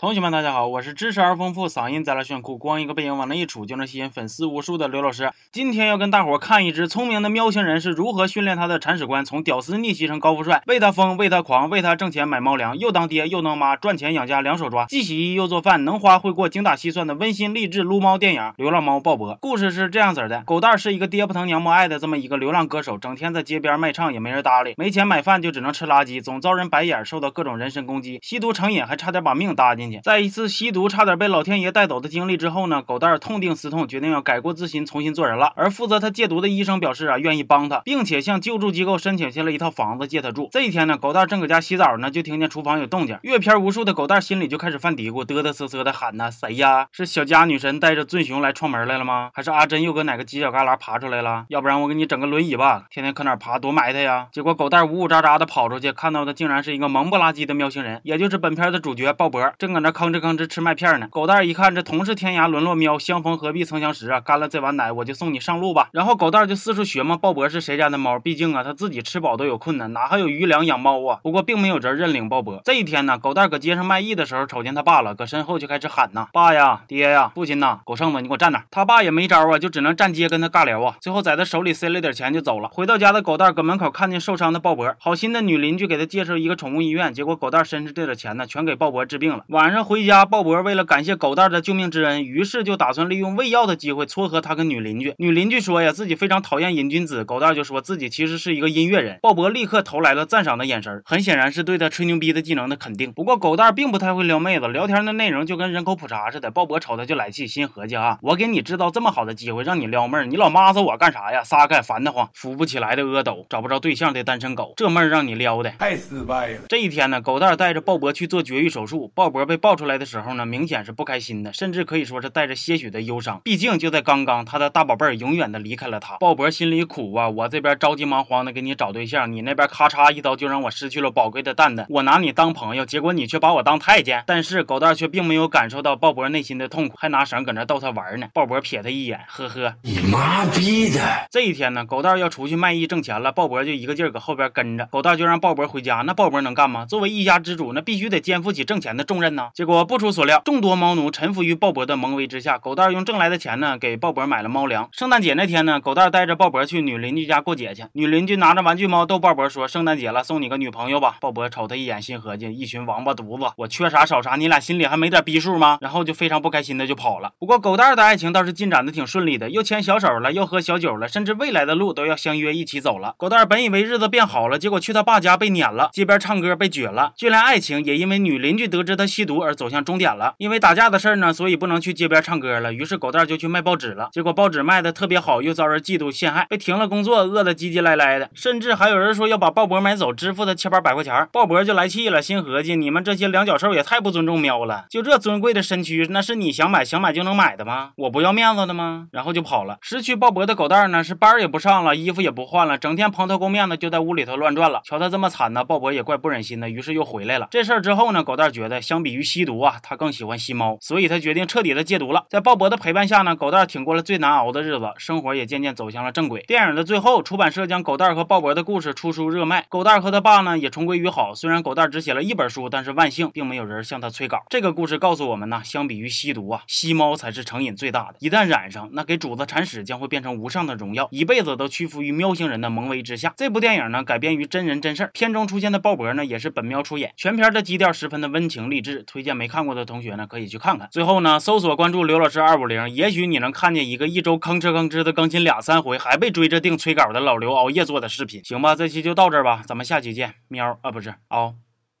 同学们，大家好，我是知识而丰富，嗓音再来炫酷，光一个背影往那一杵就能吸引粉丝无数的刘老师。今天要跟大伙看一只聪明的喵星人是如何训练他的铲屎官，从屌丝逆袭成高富帅，为他疯，为他狂，为他挣钱买猫粮，又当爹又当妈，赚钱养家两手抓，既洗衣又做饭，能花会过，精打细算的温馨励志撸猫电影《流浪猫鲍勃》。故事是这样子的：狗蛋是一个爹不疼娘不爱的这么一个流浪歌手，整天在街边卖唱，也没人搭理，没钱买饭就只能吃垃圾，总遭人白眼，受到各种人身攻击，吸毒成瘾，还差点把命搭进在一次吸毒差点被老天爷带走的经历之后呢，狗蛋儿痛定思痛，决定要改过自新，重新做人了。而负责他戒毒的医生表示啊，愿意帮他，并且向救助机构申请下了一套房子借他住。这一天呢，狗蛋儿正搁家洗澡呢，就听见厨房有动静，阅片无数的狗蛋儿心里就开始犯嘀咕，嘚嘚瑟瑟的喊呐：“谁呀？是小家女神带着俊雄来串门来了吗？还是阿珍又搁哪个犄角旮旯爬出来了？要不然我给你整个轮椅吧，天天搁哪爬，多埋汰呀！”结果狗蛋儿呜呜喳喳的跑出去，看到的竟然是一个萌不拉几的喵星人，也就是本片的主角鲍勃，正搁那吭哧吭哧吃麦片呢。狗蛋。一看这同是天涯沦落喵，相逢何必曾相识啊！干了这碗奶，我就送你上路吧。然后狗蛋就四处学嘛，鲍勃是谁家的猫？毕竟啊，他自己吃饱都有困难，哪还有余粮养猫啊？不过并没有人认领鲍勃。这一天呢，狗蛋搁街上卖艺的时候，瞅见他爸了，搁身后就开始喊呐：“爸呀，爹呀，父亲呐，狗剩子，你给我站那！”他爸也没招啊，就只能站街跟他尬聊啊。最后在他手里塞了点钱就走了。回到家的狗蛋搁门口看见受伤的鲍勃，好心的女邻居给他介绍一个宠物医院，结果狗蛋身上这点钱呢，全给鲍勃治病了。晚上回家，鲍勃为了感谢狗蛋的救命之恩。于是就打算利用喂药的机会撮合他跟女邻居。女邻居说呀，自己非常讨厌瘾君子。狗蛋就说自己其实是一个音乐人。鲍勃立刻投来了赞赏的眼神，很显然是对他吹牛逼的技能的肯定。不过狗蛋并不太会撩妹子，聊天的内容就跟人口普查似的。鲍勃瞅他就来气，心合计啊，我给你制造这么好的机会让你撩妹儿，你老妈子我干啥呀？撒开烦得慌，扶不起来的阿斗，找不着对象的单身狗，这妹儿让你撩的太失败了。这一天呢，狗蛋带着鲍勃去做绝育手术。鲍勃被抱出来的时候呢，明显是不开心的，甚至可以说是带着些许。的忧伤，毕竟就在刚刚，他的大宝贝儿永远的离开了他。鲍勃心里苦啊，我这边着急忙慌的给你找对象，你那边咔嚓一刀就让我失去了宝贵的蛋蛋。我拿你当朋友，结果你却把我当太监。但是狗蛋却并没有感受到鲍勃内心的痛苦，还拿绳搁那逗他玩呢。鲍勃瞥他一眼，呵呵，你妈逼的！这一天呢，狗蛋要出去卖艺挣钱了，鲍勃就一个劲儿搁后边跟着。狗蛋就让鲍勃回家，那鲍勃能干吗？作为一家之主，那必须得肩负起挣钱的重任呢。结果不出所料，众多猫奴臣服于鲍勃的蒙威之下，狗蛋用挣来的钱。呢，给鲍勃买了猫粮。圣诞节那天呢，狗蛋带着鲍勃去女邻居家过节去。女邻居拿着玩具猫逗鲍勃说：“圣诞节了，送你个女朋友吧。”鲍勃瞅他一眼，心合计：一群王八犊子，我缺啥少啥，你俩心里还没点逼数吗？然后就非常不开心的就跑了。不过狗蛋的爱情倒是进展的挺顺利的，又牵小手了，又喝小酒了，甚至未来的路都要相约一起走了。狗蛋本以为日子变好了，结果去他爸家被撵了，街边唱歌被撅了，就连爱情也因为女邻居得知他吸毒而走向终点了。因为打架的事儿呢，所以不能去街边唱歌了。于是狗蛋就去卖报纸。了，结果报纸卖的特别好，又遭人嫉妒陷害，被停了工作，饿得唧唧赖赖的，甚至还有人说要把鲍勃买走，支付他七八百块钱。鲍勃就来气了，心合计你们这些两脚兽也太不尊重喵了，就这尊贵的身躯，那是你想买想买就能买的吗？我不要面子的吗？然后就跑了。失去鲍勃的狗蛋呢，是班也不上了，衣服也不换了，整天蓬头垢面的就在屋里头乱转了。瞧他这么惨呢，鲍勃也怪不忍心的，于是又回来了。这事儿之后呢，狗蛋觉得相比于于吸毒啊，他更喜欢吸猫，所以他决定彻底的戒毒了。在鲍勃的陪伴下呢，狗蛋挺过了最难熬的。日子生活也渐渐走向了正轨。电影的最后，出版社将狗蛋和鲍勃的故事出书热卖。狗蛋和他爸呢也重归于好。虽然狗蛋只写了一本书，但是万幸并没有人向他催稿。这个故事告诉我们呢，相比于吸毒啊，吸猫才是成瘾最大的。一旦染上，那给主子铲屎将会变成无上的荣耀，一辈子都屈服于喵星人的蒙威之下。这部电影呢改编于真人真事，片中出现的鲍勃呢也是本喵出演。全片的基调十分的温情励志，推荐没看过的同学呢可以去看看。最后呢，搜索关注刘老师二五零，也许你能看见一个一周。吭哧吭哧的更新两三回，还被追着定催稿的老刘熬夜做的视频，行吧，这期就到这儿吧，咱们下期见，喵啊不是嗷。